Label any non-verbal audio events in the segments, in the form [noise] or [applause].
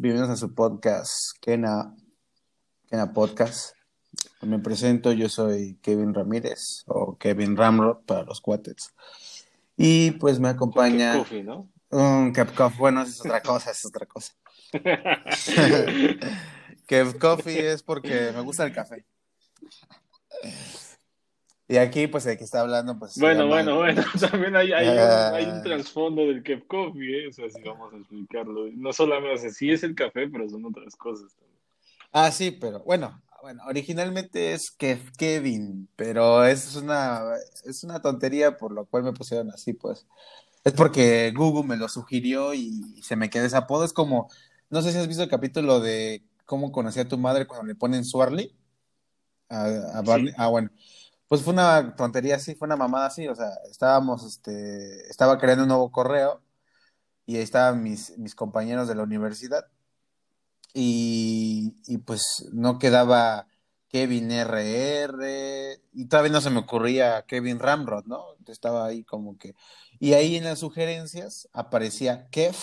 Bienvenidos a su podcast, Kena, Kena Podcast. Me presento, yo soy Kevin Ramírez o Kevin Ramrod para los cuates. Y pues me acompaña. Kev Coffee, ¿no? Un Kev Coffee, bueno, es otra cosa, es otra cosa. [laughs] [laughs] Kev Coffee es porque me gusta el café. Y aquí, pues, el que está hablando, pues. Bueno, llama- bueno, bueno, [laughs] también hay, hay, Ah. un, hay un trasfondo del Kev Coffee, ¿eh? O sea, si vamos a explicarlo. No solamente, o sea, sí es el café, pero son otras cosas también. Ah, sí, pero bueno, bueno, originalmente es Kev Kevin, pero es una, es una tontería por lo cual me pusieron así, pues. Es porque Google me lo sugirió y se me quedó ese apodo. Es como, no sé si has visto el capítulo de cómo conocí a tu madre cuando le ponen Swarly a, a Barney. Sí. Ah, bueno. Pues fue una tontería así, fue una mamada así, o sea, estábamos, este, estaba creando un nuevo correo y ahí estaban mis, mis compañeros de la universidad y, y pues no quedaba Kevin RR y todavía no se me ocurría Kevin Ramrod, ¿no? Estaba ahí como que... Y ahí en las sugerencias aparecía Kev,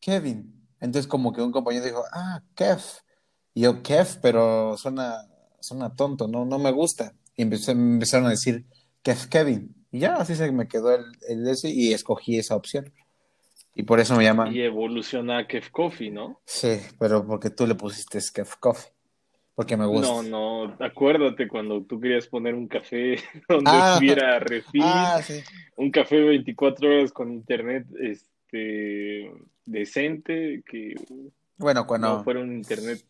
Kevin. Entonces como que un compañero dijo, ah, Kev. Y yo, Kev, pero suena, suena tonto, no, no me gusta. Y empecé- me empezaron a decir Kev Kevin. Y ya así se me quedó el, el ese y escogí esa opción. Y por eso me llaman... Y evoluciona a Kev Coffee, ¿no? Sí, pero porque tú le pusiste Kev Coffee. Porque me gusta. No, no, acuérdate cuando tú querías poner un café [laughs] donde Ah. hubiera refil, Ah, sí. un café 24 horas con internet este decente, que Bueno, cuando... no fuera un internet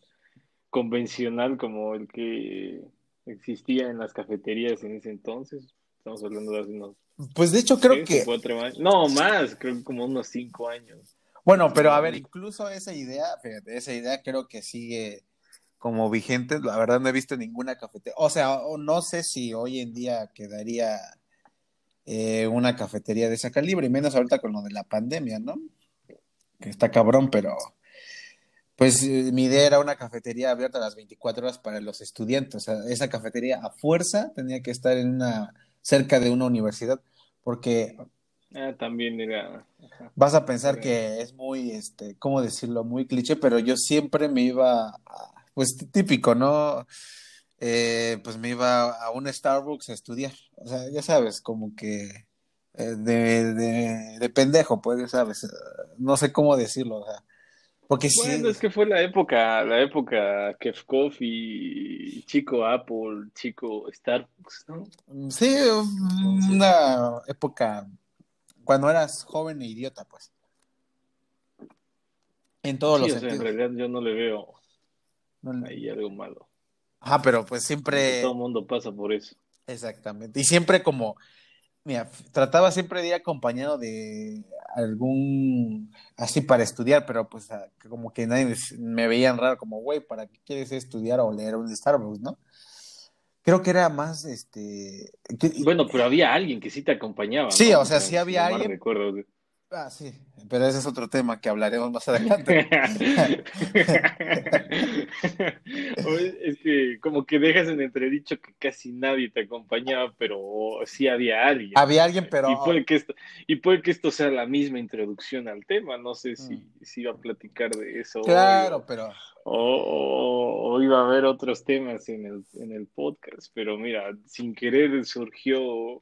convencional como el que existía en las cafeterías en ese entonces. Estamos hablando de hace unos Pues de hecho creo que... cuatro años. No, más, creo que como unos cinco años. Bueno, pero a ver, incluso esa idea, fíjate, esa idea creo que sigue como vigente. La verdad no he visto ninguna cafetería. O sea, no sé si hoy en día quedaría eh, una cafetería de ese calibre, y menos ahorita con lo de la pandemia, ¿no? Que está cabrón, pero pues eh, mi idea era una cafetería abierta a las 24 horas para los estudiantes. O sea, esa cafetería a fuerza tenía que estar en una cerca de una universidad, porque Ah, también era. Vas a pensar que es muy, este, ¿cómo decirlo? Muy cliché, pero yo siempre me iba, a- pues típico, ¿no? Eh, pues me iba a un Starbucks a estudiar. O sea, ya sabes, como que eh, de, de, de pendejo, pues, ya sabes. eh, No sé cómo decirlo, o sea, porque sí, Bueno, es que fue la época, la época Kev Coffee, chico Apple, chico Starbucks, ¿no? sí, una época cuando eras joven e idiota, pues. En todos Sí, los o sea, en realidad yo no le veo No- ahí algo malo. Ajá, pero pues siempre. Todo el mundo pasa por eso. Exactamente. Y siempre como, mira, trataba siempre de ir acompañado de algún, así para estudiar, pero pues como que nadie me- veían raro, como, güey, ¿para qué quieres estudiar o leer un Starbucks, no? Creo que era más, este, que- Bueno, pero había alguien que sí te acompañaba, Sí, ¿no? o sea, sí había no alguien. recuerdo. Ah, sí, pero ese es otro tema que hablaremos más adelante. [laughs] Es que como que dejas en entredicho que casi nadie te acompañaba, pero sí había alguien. Había alguien, pero Y puede que esto, y puede que esto sea la misma introducción al tema. No sé si, si iba a platicar de eso Mm. claro, pero o, o- o iba a haber otros temas en el, en el podcast. Pero mira, sin querer surgió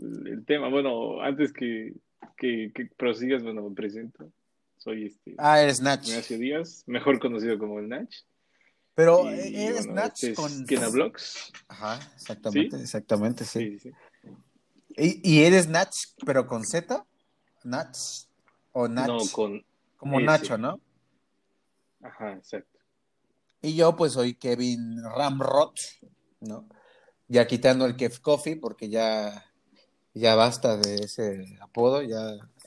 el tema. Bueno, antes que, que, que prosigas, bueno, me presento. Soy este ah, eres Nach. Ignacio Díaz, mejor conocido como el Nach. Pero Y, eh, eres bueno, Nach este es con Kena Vlogs. Ajá, exactamente, exactamente, sí. Sí, sí. ¿Y, y eres Nach, pero con Z? ¿Nach? ¿O Nach? No, con. Como S. Nacho, ¿no? Ajá, exacto. Y yo, pues, soy Kevin Ramrot, ¿no? Ya quitando el Kev Coffee, porque ya, ya basta de ese apodo, ya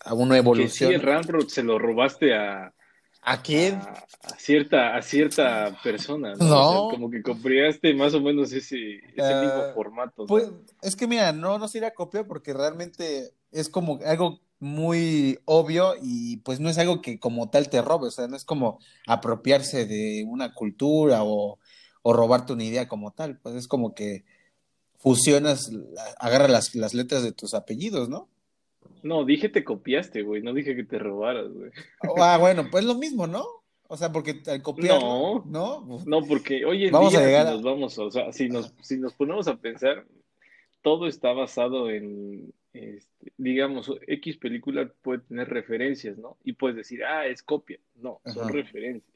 a una Que sí, evolución. el Ramrod se lo robaste a, ¿A quién? a, a cierta, a cierta persona, ¿no? No. O sea, como que copiaste más o menos ese, ese Eh, mismo formato. ¿no? Pues, es que mira, no, no se irá a copiar porque realmente es como algo muy obvio y pues no es algo que como tal te robe, o sea, no es como apropiarse de una cultura o, o robarte una idea como tal, pues es como que fusionas, agarra las, las letras de tus apellidos, ¿no? No, dije te copiaste, güey. No dije que te robaras, güey. Ah, bueno, pues lo mismo, ¿no? O sea, porque al copiar. No, no, no, porque hoy en Vamos a día llegar si a- nos vamos, o sea, si nos, si nos ponemos a pensar, todo está basado en, este, digamos, X película puede tener referencias, ¿no? Y puedes decir, ah, es copia. No, son Ajá. referencias.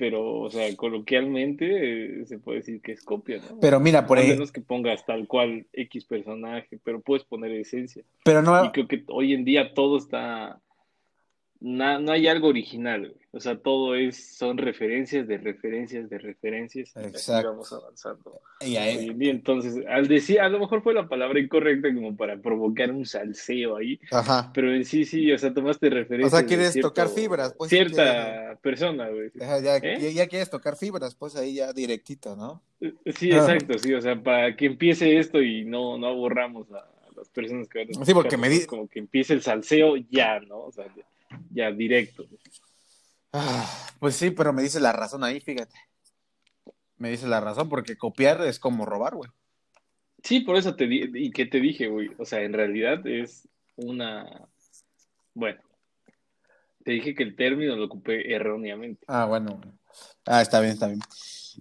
Pero, o sea, coloquialmente eh, se puede decir que es copia, ¿no? Pero mira, por a ahí. menos que pongas tal cual X personaje, pero puedes poner esencia. Pero no. Y creo que hoy en día todo está. Na- no hay algo original, güey. O sea, todo es, son referencias de referencias de referencias. y Exacto. vamos avanzando. y ahí- entonces, al decir, a lo mejor fue la palabra incorrecta como para provocar un salseo ahí, Ajá. pero en sí, sí, o sea, tomaste referencia. O sea, quieres tocar fibras, pues, Cierta persona, güey. Ya, ¿Eh? ya, quieres tocar fibras, pues ahí ya directito, ¿no? Sí, exacto, sí, o sea, para que empiece esto y no, no aborramos a, las personas que van a Sí, porque me di- Como que empiece el salseo ya, ¿no? O sea, ya, ya directo. Ah, pues sí, pero me dice la razón ahí, fíjate. Me dice la razón, porque copiar es como robar, güey. Sí, por eso te di, y que te dije, güey, o sea, en realidad es una, bueno, te dije que el término lo ocupé erróneamente, Ah, bueno. Ah, está bien, está bien.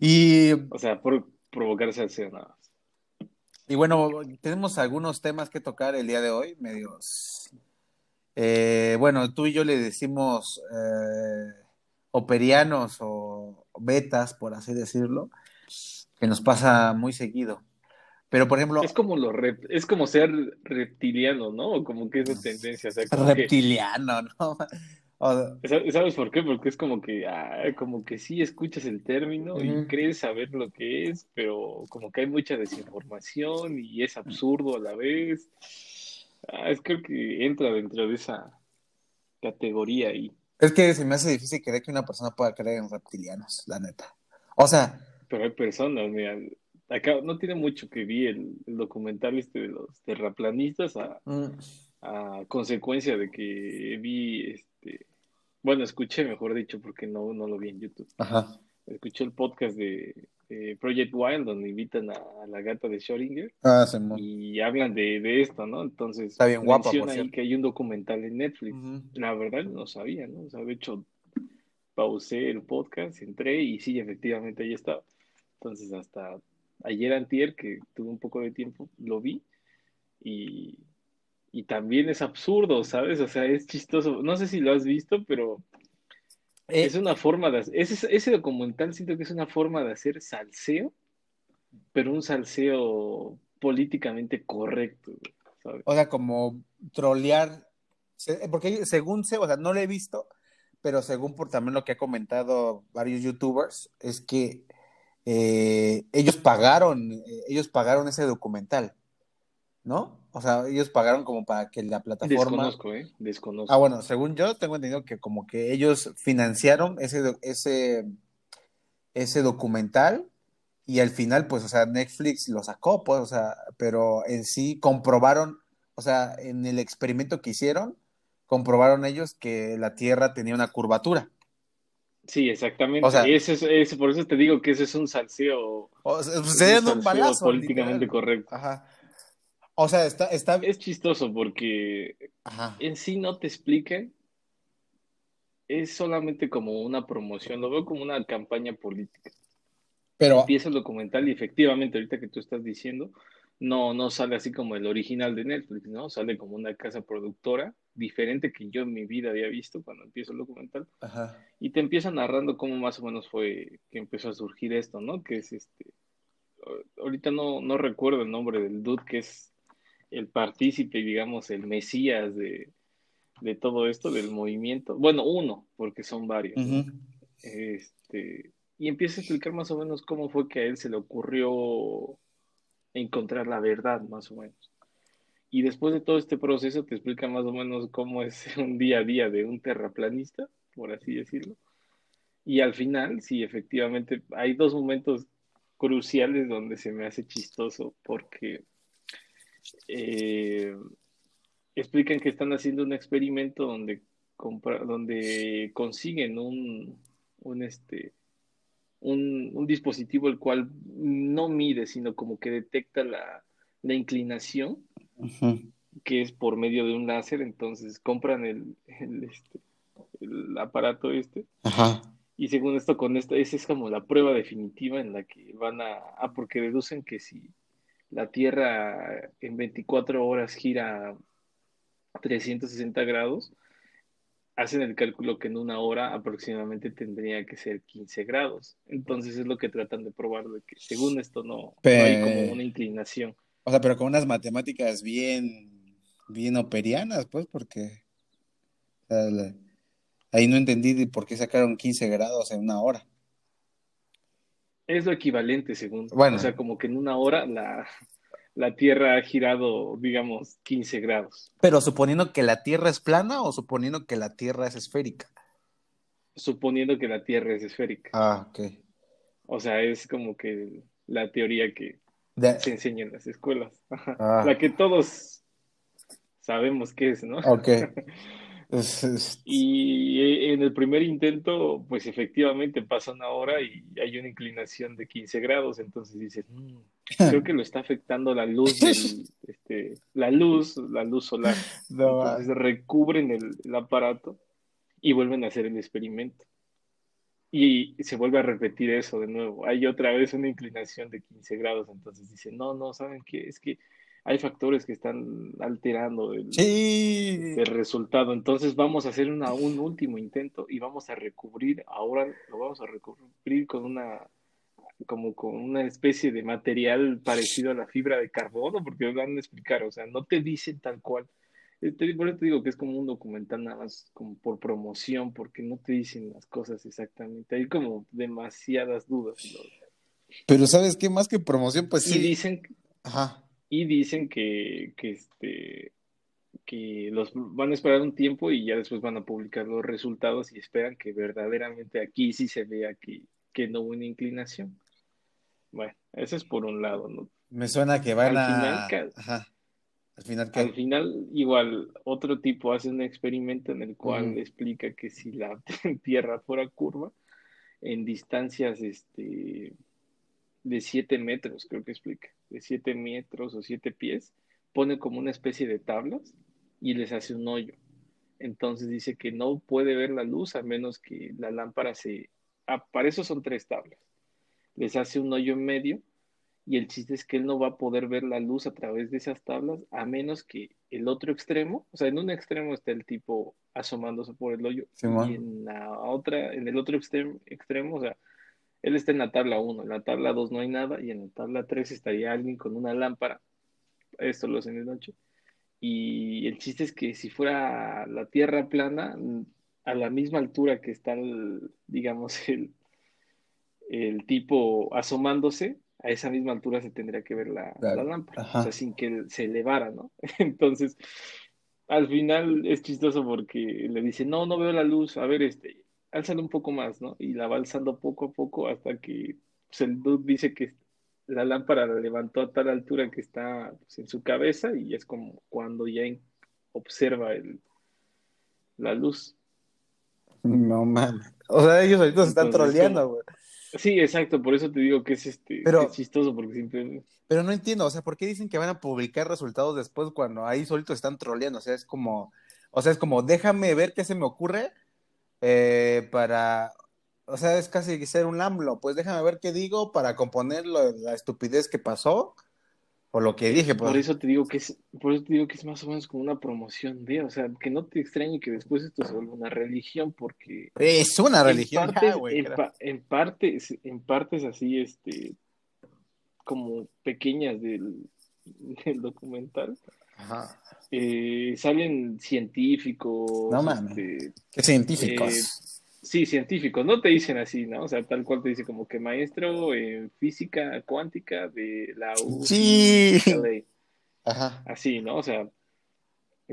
Y, o sea, por provocar salseo nada más. y bueno, tenemos algunos temas que tocar el día de hoy, medios. Eh, bueno, tú y yo le decimos eh, operianos o betas, por así decirlo, que nos pasa muy seguido. Pero, por ejemplo, Es como rep- es como ser reptiliano, ¿no? Como que esa tendencia, o sea, como que reptiliano, ¿no? [laughs] O- ¿Sabes por qué? Porque es como que, ah, como que sí escuchas el término y crees saber lo que es, pero como que hay mucha desinformación y es absurdo a la vez. Ah, es creo que entra dentro de esa categoría ahí. Es que se me hace difícil creer que una persona pueda creer en reptilianos, la neta. O sea, Pero hay personas, mira, acá no tiene mucho que vi el, el documental este de los terraplanistas a, mm, a consecuencia de que vi, este, bueno, escuché, mejor dicho, porque no, no lo vi en YouTube. ajá. Escuché el podcast de, de Project Wild donde invitan a, a la gata de Schrödinger Ah, Simón. y hablan de, de esto, ¿no? Entonces, Está bien guapa, menciona por ahí que hay un documental en Netflix. La verdad no sabía, ¿no? O sea, de hecho, pausé el podcast, entré y sí, efectivamente ahí estaba. Entonces, hasta ayer antier, que tuve un poco de tiempo, lo vi y, y también es absurdo, ¿sabes? O sea, es chistoso. No sé si lo has visto, pero Eh, es una forma de... Ese, ese documental siento que es una forma de hacer salseo, pero un salseo políticamente correcto, ¿sabes? o sea, como trolear, se- porque según sé, o sea, no lo he visto, pero según por también lo que ha comentado varios youtubers, es que eh, ellos pagaron, eh, ellos pagaron ese documental, ¿no? O sea, ellos pagaron como para que la plataforma... Desconozco, ¿eh? Desconozco. Ah, bueno, según yo tengo entendido que como que ellos financiaron ese, ese, ese documental y al final, pues, o sea, Netflix lo sacó, pues, o sea, pero en sí comprobaron, o sea, en el experimento que hicieron, comprobaron ellos que la Tierra tenía una curvatura. Sí, exactamente. O sea- Ese es- ese- por eso te digo que ese es un salseo, O sea, es se dieron un un salseo políticamente literal. correcto. Ajá. O sea, está, está, Es chistoso porque ajá. en sí no te explican, es solamente como una promoción, lo veo como una campaña política. Pero, Empieza el documental y efectivamente ahorita que tú estás diciendo, no, no sale así como el original de Netflix, ¿no? Sale como una casa productora diferente que yo en mi vida había visto cuando empiezo el documental. ajá. Y te empieza narrando cómo más o menos fue que empezó a surgir esto, ¿no? Que es este. Ahorita no, no recuerdo el nombre del dude que es el partícipe, digamos, el mesías de, de todo esto, del movimiento. Bueno, uno, porque son varios. ¿no? Ujú. Este, y empieza a explicar más o menos cómo fue que a él se le ocurrió encontrar la verdad, más o menos. Y después de todo este proceso te explica más o menos cómo es [laughs] un día a día de un terraplanista, por así decirlo. Y al final, sí, efectivamente, hay dos momentos cruciales donde se me hace chistoso porque eh, explican que están haciendo un experimento donde, compra- donde consiguen un, un, este, un, un dispositivo el cual no mide, sino como que detecta la, la inclinación que es por medio de un láser, entonces compran el, el, este, el aparato este. Ajá. Y según esto, con esto, esa es como la prueba definitiva en la que van a, ah, porque deducen que si la Tierra en 24 horas gira 360 grados, hacen el cálculo que en una hora aproximadamente tendría que ser 15 grados. Entonces es lo que tratan de probar, de que según esto no, no hay como una inclinación. O sea, pero con unas matemáticas bien, bien operianas, pues, porque ahí no entendí por qué sacaron 15 grados en una hora. Es lo equivalente, según. Bueno. O sea, como que en una hora la, la Tierra ha girado, digamos, 15 grados. Pero suponiendo que la Tierra es plana o suponiendo que la Tierra es esférica. Suponiendo que la Tierra es esférica. Ah, ok. O sea, es como que la teoría que se enseña en las escuelas. Ah. La que todos sabemos qué es, ¿no? Ok. [laughs] Y en el primer intento, pues efectivamente pasa una hora y hay una inclinación de 15 grados, entonces dices, mm, creo que lo está afectando la luz, [laughs] este, la luz, la luz solar. [laughs] entonces recubren el, aparato y vuelven a hacer el experimento. Y se vuelve a repetir eso de nuevo. Hay otra vez una inclinación de 15 grados, entonces dicen, no, no, ¿saben qué? Es que hay factores que están alterando el, resultado. Entonces vamos a hacer una, un último intento y vamos a recubrir, ahora lo vamos a recubrir con una como con una especie de material parecido a la fibra de carbono, porque van a explicar, o sea, no te dicen tal cual. Por eso te digo que es como un documental nada más como por promoción, porque no te dicen las cosas exactamente. Hay como demasiadas dudas. Pero ¿sabes qué? Más que promoción, pues sí. Y dicen... Ajá y dicen que, que, este, que los van a esperar un tiempo y ya después van a publicar los resultados y esperan que verdaderamente aquí sí se vea que, que no hubo una inclinación. Bueno, eso es por un lado, ¿no? Me suena que van a... Al final, Al final, igual, otro tipo hace un experimento en el cual explica que si la [laughs] Tierra fuera curva, en distancias este, de 7 metros, creo que explica, de 7 metros o 7 pies, pone como una especie de tablas y les hace un hoyo. Entonces dice que no puede ver la luz a menos que la lámpara se... Ah, para eso son tres tablas. Les hace un hoyo en medio y el chiste es que él no va a poder ver la luz a través de esas tablas a menos que el otro extremo, o sea, en un extremo está el tipo asomándose por el hoyo y en la otra, en el otro extremo, extremo, o sea, él está en la tabla 1, en la tabla 2 no hay nada y en la tabla 3 estaría alguien con una lámpara. Esto lo hacen de noche. Y el chiste es que si fuera la Tierra plana, a la misma altura que está, el, digamos, [laughs] el, el tipo asomándose, a esa misma altura se tendría que ver la, lámpara, o sea, sin que se elevara, ¿no? [laughs] Entonces, al final es chistoso porque le dice, no, no veo la luz, a ver, este, álzalo un poco más, ¿no? Y la va alzando poco a poco hasta que pues, el dude dice que la lámpara la levantó a tal altura que está pues, en su cabeza y es como cuando ya observa el, la luz. No mames. O sea, ellos ahorita se están troleando, güey. Sí, exacto, por eso te digo que es este chistoso porque siempre Pero no entiendo, o sea, ¿por qué dicen que van a publicar resultados después cuando ahí solitos están troleando? O sea, es como o sea, es como déjame ver qué se me ocurre eh, para, o sea, es casi ser un AMLO, pues déjame ver qué digo para componer la estupidez que pasó o lo que dije. Por pues. eso te digo que es, por eso te digo que es más o menos como una promoción de, o sea, que no te extrañe que después esto se vuelva una religión, porque es una religión, en partes, en, partes, así, este, como pequeñas del, del documental. Ajá. Eh, salen científicos. No mames. Este, ¿Qué científicos? Eh, sí, científicos. No te dicen así, ¿no? O sea, tal cual te dice como que maestro en física cuántica de la U. Sí. Ajá. Así, ¿no? O sea,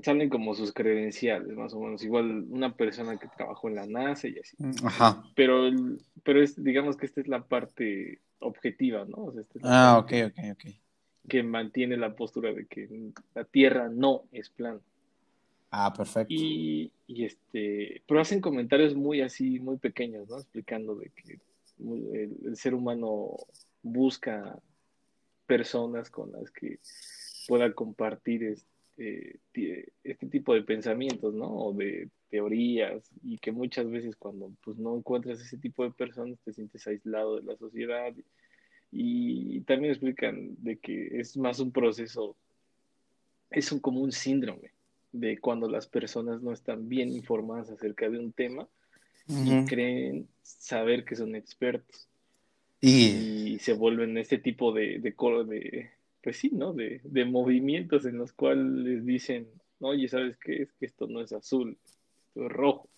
salen como sus credenciales, más o menos. Igual una persona que trabajó en la NASA y así. Mm, ajá. Pero, pero es, digamos que esta es la parte objetiva, ¿no? ah, ok, ok, ok que mantiene la postura de que la Tierra no es plana. Ah, perfecto. Y, este, pero hacen comentarios muy así, muy pequeños, ¿no? Explicando de que el, ser humano busca personas con las que pueda compartir este, este tipo de pensamientos, ¿no? O de teorías y que muchas veces cuando pues no encuentras ese tipo de personas te sientes aislado de la sociedad y, también explican de que es más un proceso, es un, como un síndrome de cuando las personas no están bien informadas acerca de un tema y creen saber que son expertos. Y, se vuelven este tipo de, de, de pues sí, ¿no? De, de, movimientos en los cuales les dicen, oye, ¿sabes qué? Es que esto no es azul, esto es rojo,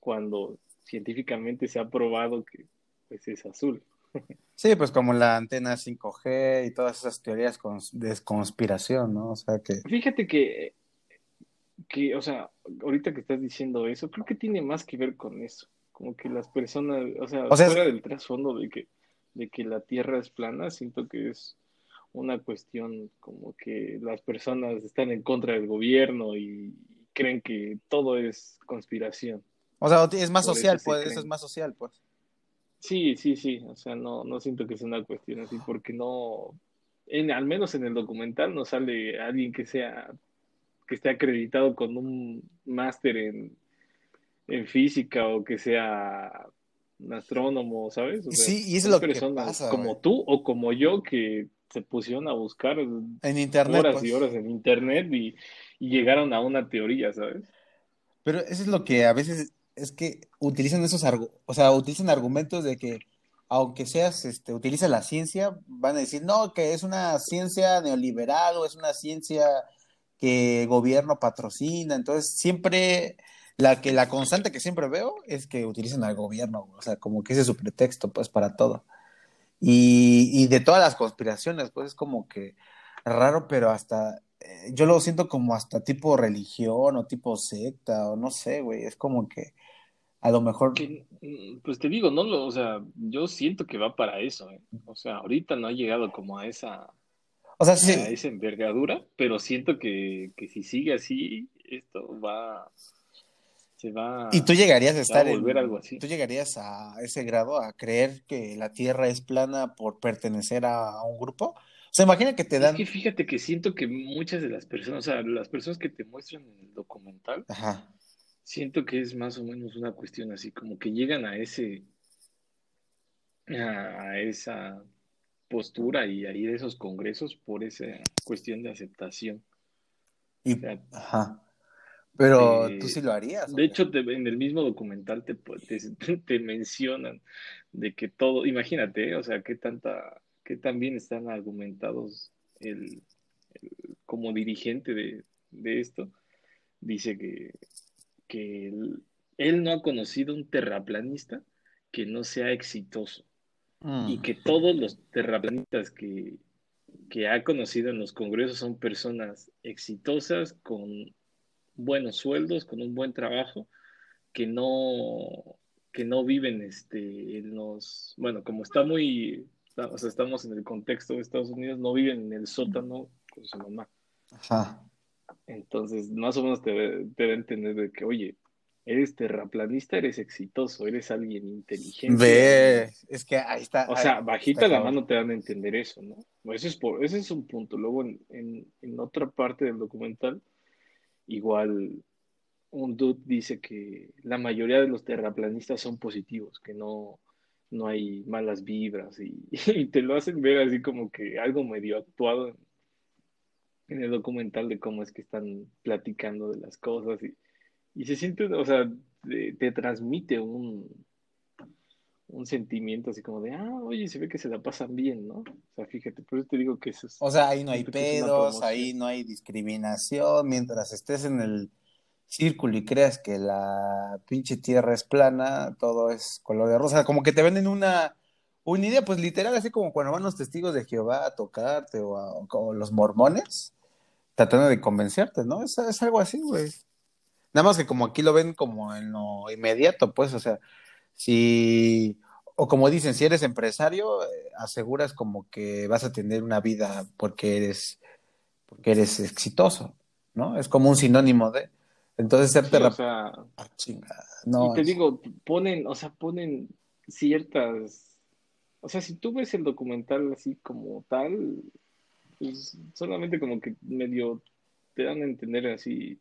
cuando científicamente se ha probado que pues es azul. [laughs] Sí, pues como la antena 5G y todas esas teorías de conspiración, ¿no? O sea que... Fíjate que, que, o sea, ahorita que estás diciendo eso, creo que tiene más que ver con eso. Como que las personas, o sea, fuera del trasfondo de que, de que la Tierra es plana, siento que es una cuestión como que las personas están en contra del gobierno y creen que todo es conspiración. O sea, es más social, pues, eso es más social, pues. Sí, sí, sí, o sea, no, no siento que sea una cuestión así, porque no, en, al menos en el documental no sale alguien que sea, que esté acreditado con un máster en, en física o que sea un astrónomo, ¿sabes? sí, y es lo que pasa. Como tú o como yo que se pusieron a buscar en internet, horas y pues. horas en internet y, llegaron a una teoría, ¿sabes? Pero eso es lo que a veces es que utilizan esos o sea, utilizan argumentos de que aunque seas, este, utiliza la ciencia, van a decir, no, que es una ciencia neoliberal o es una ciencia que el gobierno patrocina. Entonces, siempre, la que la constante que siempre veo es que utilizan al gobierno, o sea, como que ese es su pretexto, pues, para todo. Y, de todas las conspiraciones, pues es como que raro, pero hasta, eh, yo lo siento como hasta tipo religión o tipo secta o no sé, güey, es como que a lo mejor... Mm, pues te digo, no lo, o sea, yo siento que va para eso, ¿eh? o sea, ahorita no ha llegado como a esa... O sea, sí. A esa envergadura, pero siento que, que si sigue así, esto va, y tú llegarías a estar en, algo así. Tú llegarías a ese grado a creer que la Tierra es plana por pertenecer a, un grupo. O sea, imagina que te dan. Es que fíjate que siento que muchas de las personas, o sea, las personas que te muestran en el documental, siento que es más o menos una cuestión así, como que llegan a ese, a esa postura y a ir a esos congresos por esa cuestión de aceptación. Y, ajá. Pero tú sí lo harías. De hecho, en el mismo documental te, te, [laughs] mencionan de que todo, imagínate, o sea, qué tanta, qué tan bien están argumentados el, como dirigente de, esto. Dice que, que él, no ha conocido un terraplanista que no sea exitoso. Y mm. que todos los terraplanistas que, que ha conocido en los congresos son personas exitosas con buenos sueldos, con un buen trabajo, que no, que no viven este, en los, bueno, como está muy, o sea, estamos en el contexto de Estados Unidos, no viven en el sótano con su mamá. Ajá. Entonces, más o menos te, te va a entender de que, oye, eres terraplanista, eres exitoso, eres alguien inteligente. Ve, es que ahí está. O sea, bajita la mano te van a entender eso, ¿no? Ese es, por, ese es un punto. Luego, en, en, en otra parte del documental, Igual un dude dice que la mayoría de los terraplanistas son positivos, que no, no hay malas vibras [laughs] y, te lo hacen ver así como que algo medio actuado en, el documental de cómo es que están platicando de las cosas y, y se siente, o sea, te, transmite un, un sentimiento así como de, ah, oye, se ve que se la pasan bien, ¿no? O sea, fíjate, por eso te digo que eso es... O sea, ahí no hay pedos, ahí no hay discriminación, mientras estés en el círculo y creas que la pinche tierra es plana, todo es color de rosa, como que te venden una, una idea, pues literal, así como cuando van los testigos de Jehová a tocarte o, a, los mormones, tratando de convencerte, ¿no? Es, es algo así, güey. Nada más que como aquí lo ven como en lo inmediato, pues, o sea, si, o como dicen, si eres empresario, eh, aseguras como que vas a tener una vida porque eres, porque eres exitoso, ¿no? Es como un sinónimo de. Entonces, ser sí, o sea, ah, no, y te digo, ponen, o sea, ponen ciertas, o sea, si tú ves el documental así como tal, pues solamente como que medio te dan a entender así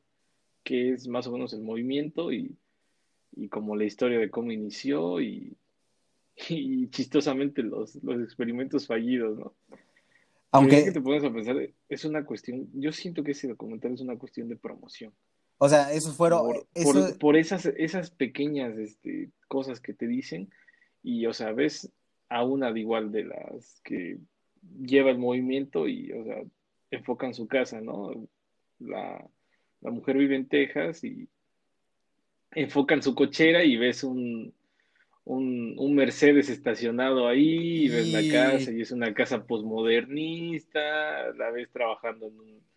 qué es más o menos el movimiento y, y como la historia de cómo inició y, [laughs] y chistosamente los, los experimentos fallidos, ¿no? Aunque, que te pones a pensar, es una cuestión, yo siento que ese documental es una cuestión de promoción. O sea, eso fueron, Por, eso, por, por esas, esas pequeñas este, cosas que te dicen y, o sea, ves a una de igual de las que lleva el movimiento y, o sea, enfocan su casa, ¿no? La, la mujer vive en Texas y enfocan su cochera y ves un, un, un Mercedes estacionado ahí, y ves la casa y es una casa posmodernista, la ves trabajando en un,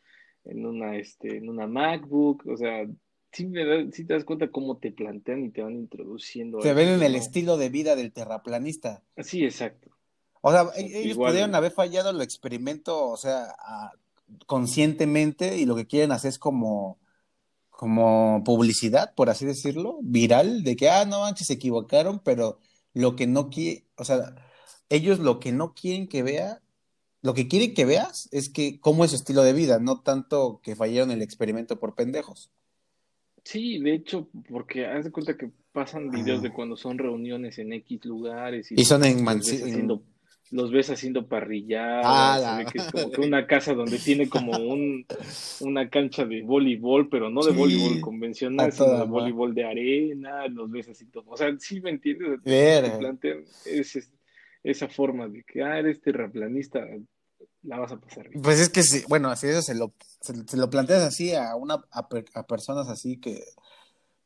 en una, este, en una MacBook, o sea, sí, me sí te das cuenta cómo te plantean y te van introduciendo se ven en el estilo de vida del terraplanista. Sí, exacto. O sea, e- ellos igual, pudieron haber fallado el experimento, o sea, a- conscientemente, y lo que quieren hacer es como, como publicidad, por así decirlo, viral, de que, ah, no manches, se equivocaron, pero lo que no quiere, o sea, ellos lo que no quieren que vea, lo que quieren que veas es que cómo es su estilo de vida, no tanto que fallaron el experimento por pendejos. sí, de hecho, porque haz de cuenta que pasan videos de Ah. cuando son reuniones en X lugares y Y son en, los mansi- ves en- haciendo, los ves haciendo Ah, parrilladas, ve que es como que una casa donde tiene como un, una cancha de voleibol, pero no de Sí, voleibol convencional, sino de voleibol de arena, los ves así todo. O sea, sí me entiendes, Verga. plantean ese- esa forma de que, ah, eres terraplanista, la vas a pasar bien. Pues es que bueno, así eso se lo, se, lo planteas así a una a, per- a personas así que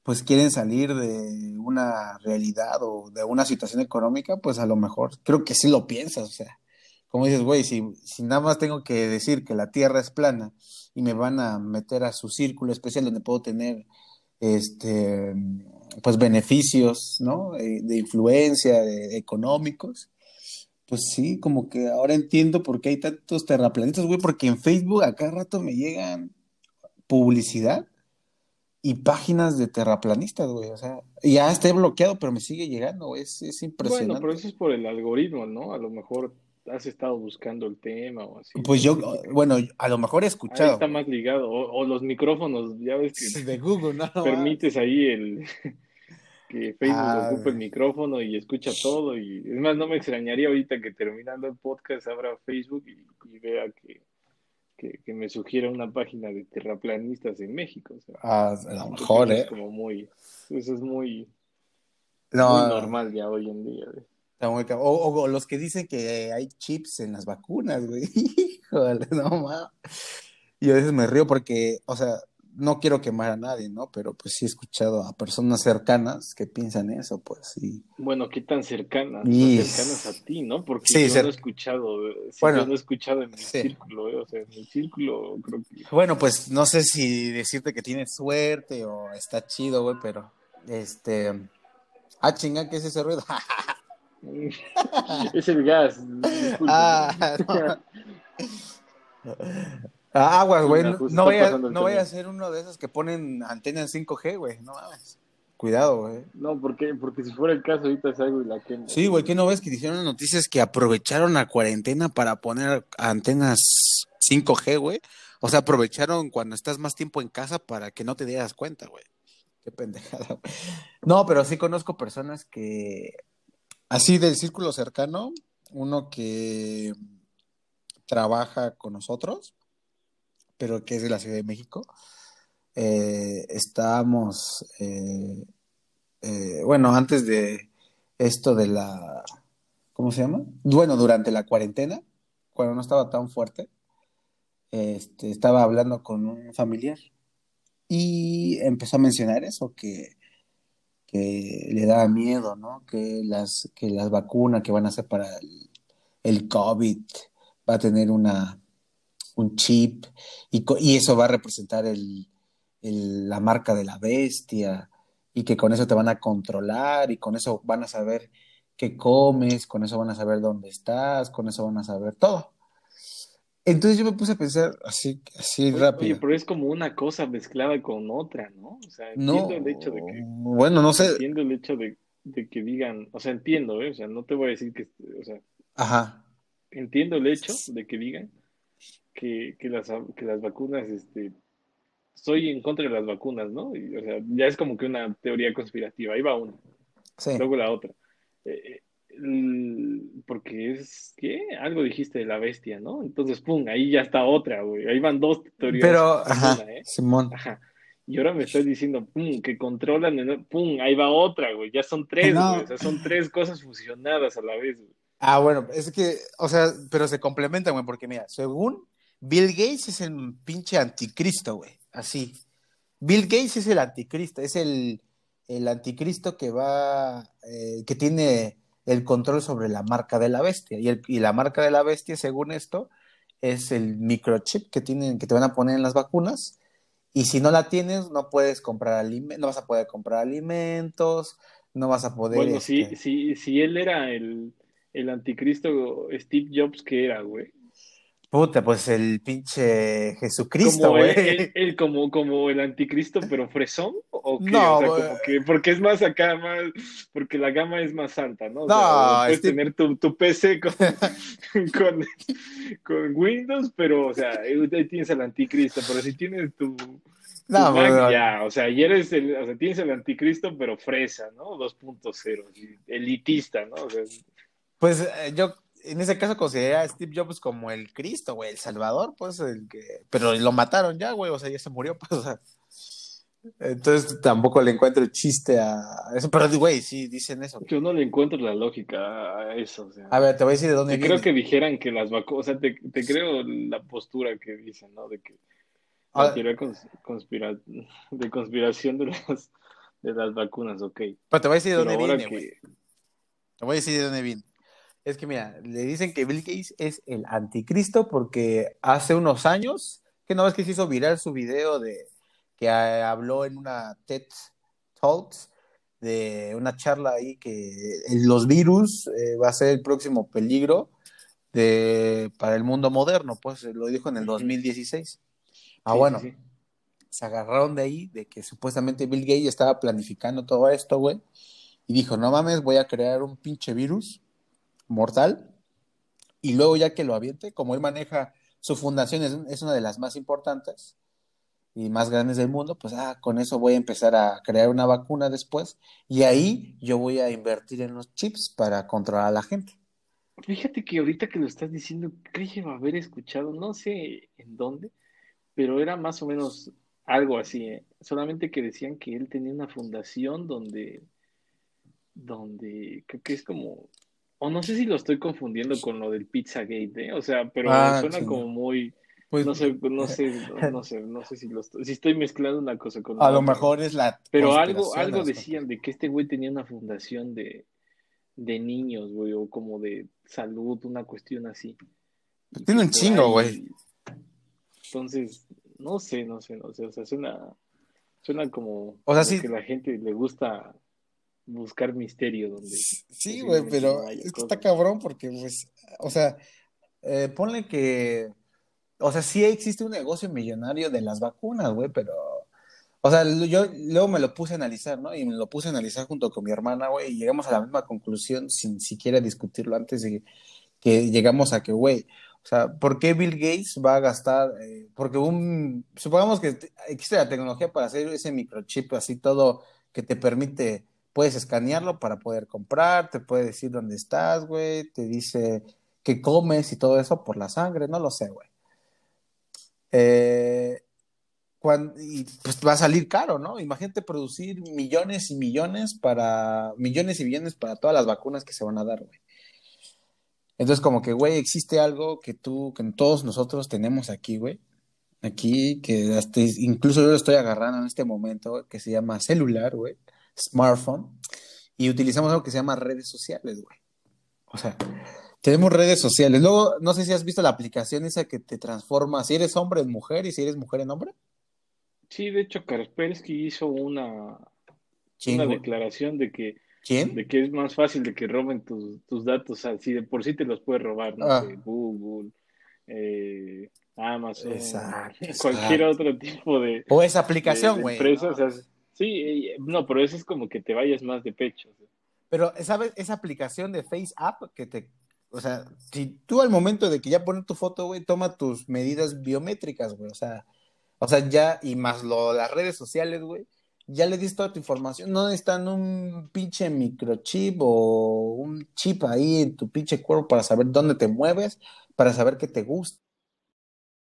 pues quieren salir de una realidad o de una situación económica, pues a lo mejor creo que sí lo piensas, o sea, como dices, güey, si, si nada más tengo que decir que la Tierra es plana y me van a meter a su círculo especial donde puedo tener este pues beneficios, ¿no? Eh, de influencia, económicos. Pues sí, como que ahora entiendo por qué hay tantos terraplanistas, güey, porque en Facebook a cada rato me llegan publicidad y páginas de terraplanistas, güey, o sea, ya esté bloqueado, pero me sigue llegando, güey, es, es Bueno, impresionante. pero eso es por el algoritmo, ¿no? A lo mejor has estado buscando el tema o así. Pues yo, bueno, a lo mejor he ahí escuchado, está güey. más ligado. O, o los micrófonos, ya ves que de Google, no, [laughs] permites ahí el que Facebook Ah, ocupe el micrófono y escucha todo. Y es más, no me extrañaría ahorita que terminando el podcast abra Facebook y, y vea que, que, que me sugiera una página de terraplanistas en México. O sea, ah, a lo mejor, ¿eh? es como muy, eso es muy, muy No, normal ya hoy en día. muy o- o los que dicen que hay chips en las vacunas, güey, [laughs] híjole, no mames. Y a veces me río porque, o sea, no quiero quemar a nadie, ¿no? Pero pues sí he escuchado a personas cercanas que piensan eso, pues, y Bueno, qué tan cercanas, Y- cercanas a ti, ¿no? Porque Sí, yo cer- no he escuchado, eh, sí, Bueno, yo no he escuchado en mi sí. círculo, eh, o sea, en mi círculo creo que Bueno, pues no sé si decirte que tienes suerte o está chido, güey, pero este. Ah, chinga, ¿qué es ese ruido? [laughs] es el gas, [laughs] ah, no. [laughs] Ah, aguas, güey. No, no vaya, vaya a ser uno de esos que ponen antenas 5G, güey. No mames. Cuidado, güey. No, porque, porque si fuera el caso, ahorita salgo y la quemo. Sí, güey, ¿qué no ves que dijeron noticias que aprovecharon la cuarentena para poner antenas 5G, güey? O sea, aprovecharon cuando estás más tiempo en casa para que no te dieras cuenta, güey. Qué pendejada. güey. No, pero sí conozco personas que, así del círculo cercano, uno que trabaja con nosotros, pero que es de la Ciudad de México. Eh, estábamos, eh, eh, bueno, antes de esto de la, ¿cómo se llama? Bueno, durante la cuarentena, cuando no estaba tan fuerte, este, estaba hablando con un familiar y empezó a mencionar eso, que, que le daba miedo, ¿no? Que las, que las vacunas que van a hacer para el, el COVID va a tener una, un chip y, y eso va a representar el, el- la marca de la bestia y que con eso te van a controlar y con eso van a saber qué comes, con eso van a saber dónde estás, con eso van a saber todo. Entonces yo me puse a pensar así, así Oye, rápido. oye, pero es como una cosa mezclada con otra, ¿no? O sea, No, entiendo el hecho de que, bueno, no sé. entiendo el hecho de, de que digan, o sea, entiendo, ¿eh? O sea, no te voy a decir que, o sea, Ajá. entiendo el hecho de que digan que, que las, que las vacunas, este, soy en contra de las vacunas, ¿no? Y, o sea, ya es como que una teoría conspirativa. Ahí va una. Sí. Luego la otra. Eh, porque es, ¿qué? Algo dijiste de la bestia, ¿no? Entonces, pum, ahí ya está otra, güey. Ahí van dos teorías. Pero, ajá, ¿eh? Simón. Ajá. Y ahora me estás diciendo, pum, que controlan, pum, ahí va otra, güey. Ya son tres, güey. O sea, son tres cosas fusionadas a la vez, güey. Ah, bueno, es que, o sea, pero se complementan, güey, porque mira, según Bill Gates es el pinche anticristo, güey. Así. Bill Gates es el anticristo, es el, el anticristo que va, eh, que tiene el control sobre la marca de la bestia. Y, el, y la marca de la bestia, según esto, es el microchip que tienen, que te van a poner en las vacunas. Y si no la tienes, no puedes comprar alimentos, no vas a poder comprar alimentos, no vas a poder. Bueno, si, este si, si él era el, el anticristo Steve Jobs, ¿qué era, güey? Puta, pues el pinche Jesucristo, güey. El, como, como el anticristo, pero fresón, ¿o qué? No, o sea, como que, porque es más acá, más, porque la gama es más alta, ¿no? O no, sea, puedes tener tu, tu PC con, [laughs] con, con, Windows, pero, o sea, ahí tienes el anticristo, pero si tienes tu, no, Mac, ya, o sea, y eres el, o sea, tienes el anticristo, pero fresa, ¿no? 2.0, elitista, ¿no? O sea, pues eh, yo en ese caso considera a Steve Jobs como el Cristo, güey, el Salvador, pues, el que, pero lo mataron ya, güey, o sea, ya se murió, [laughs] pues, o sea. Entonces tampoco le encuentro el chiste a eso, pero güey, sí dicen eso. Yo no le encuentro la lógica a eso. O sea, a ver, te voy a decir de dónde viene. Creo que dijeran que las vacunas, o sea, te, te, creo la postura que dicen, ¿no? De que la teoría conspira de conspiración de las, de las vacunas, ok. Pero te voy a decir de dónde viene, güey. Te voy a decir de dónde viene. Es que mira, le dicen que Bill Gates es el anticristo porque hace unos años, que no ves que se hizo viral su video de que habló en una TED Talks de una charla ahí que los virus eh, va a ser el próximo peligro de, para el mundo moderno, pues lo dijo en el 2016. Ah, bueno, se agarraron de ahí, de que supuestamente Bill Gates estaba planificando todo esto, güey, y dijo, no mames, voy a crear un pinche virus mortal. Y luego ya que lo aviente, como él maneja su fundación, es, una de las más importantes y más grandes del mundo, pues ah, con eso voy a empezar a crear una vacuna después y ahí yo voy a invertir en los chips para controlar a la gente. Fíjate que ahorita que lo estás diciendo, creo haber escuchado, no sé en dónde, pero era más o menos algo así, ¿eh? solamente que decían que él tenía una fundación donde, donde creo que es como o no sé si lo estoy confundiendo con lo del Pizzagate, ¿eh? O sea, pero ah, suena como muy... Pues, no sé, no sé, no sé, no sé si lo estoy, si estoy mezclando una cosa con otra. A lo mejor es la Pero algo, algo decían de que este güey tenía una fundación de, de niños, güey, o como de salud, una cuestión así. Tiene un chingo, güey. Entonces, no sé, no sé, no sé, o sea, suena, suena como, o sea, sí. que la gente le gusta buscar misterio donde... Sí, güey, pero es que está cabrón porque, pues, o sea, eh, ponle que, o sea, sí existe un negocio millonario de las vacunas, güey, pero, o sea, yo luego me lo puse a analizar, ¿no? Y me lo puse a analizar junto con mi hermana, güey, y llegamos a la misma conclusión sin siquiera discutirlo antes de que llegamos a que, güey, o sea, ¿por qué Bill Gates va a gastar? Eh, porque un, supongamos que existe la tecnología para hacer ese microchip así todo que te permite puedes escanearlo para poder comprar, te puede decir dónde estás, güey, te dice qué comes y todo eso por la sangre, no lo sé, güey. Eh, y pues va a salir caro, ¿no? Imagínate producir millones y millones para, millones y millones para todas las vacunas que se van a dar, güey. Entonces, como que, güey, existe algo que tú, que todos nosotros tenemos aquí, güey. Aquí, que incluso yo lo estoy agarrando en este momento, que se llama celular, güey smartphone y utilizamos algo que se llama redes sociales, güey. O sea, tenemos redes sociales. Luego, no sé si has visto la aplicación esa que te transforma si eres hombre en mujer y si eres mujer en hombre. Sí, de hecho, Kaspersky hizo una, una declaración de que, ¿Quién? de que es más fácil de que roben tus, tus datos, así de por sí te los puedes robar, no ah. Google, eh, Amazon, cualquier otro tipo de... O esa aplicación, güey. Sí, eh, no, pero eso es como que te vayas más de pecho. Pero, ¿sabes? Esa aplicación de Face App que te. O sea, si tú al momento de que ya pones tu foto, güey, toma tus medidas biométricas, güey. O sea, o sea, ya, y más lo, las redes sociales, güey ya le diste toda tu información, no necesitan un pinche microchip o un chip ahí en tu pinche cuerpo para saber dónde te mueves, para saber qué te gusta,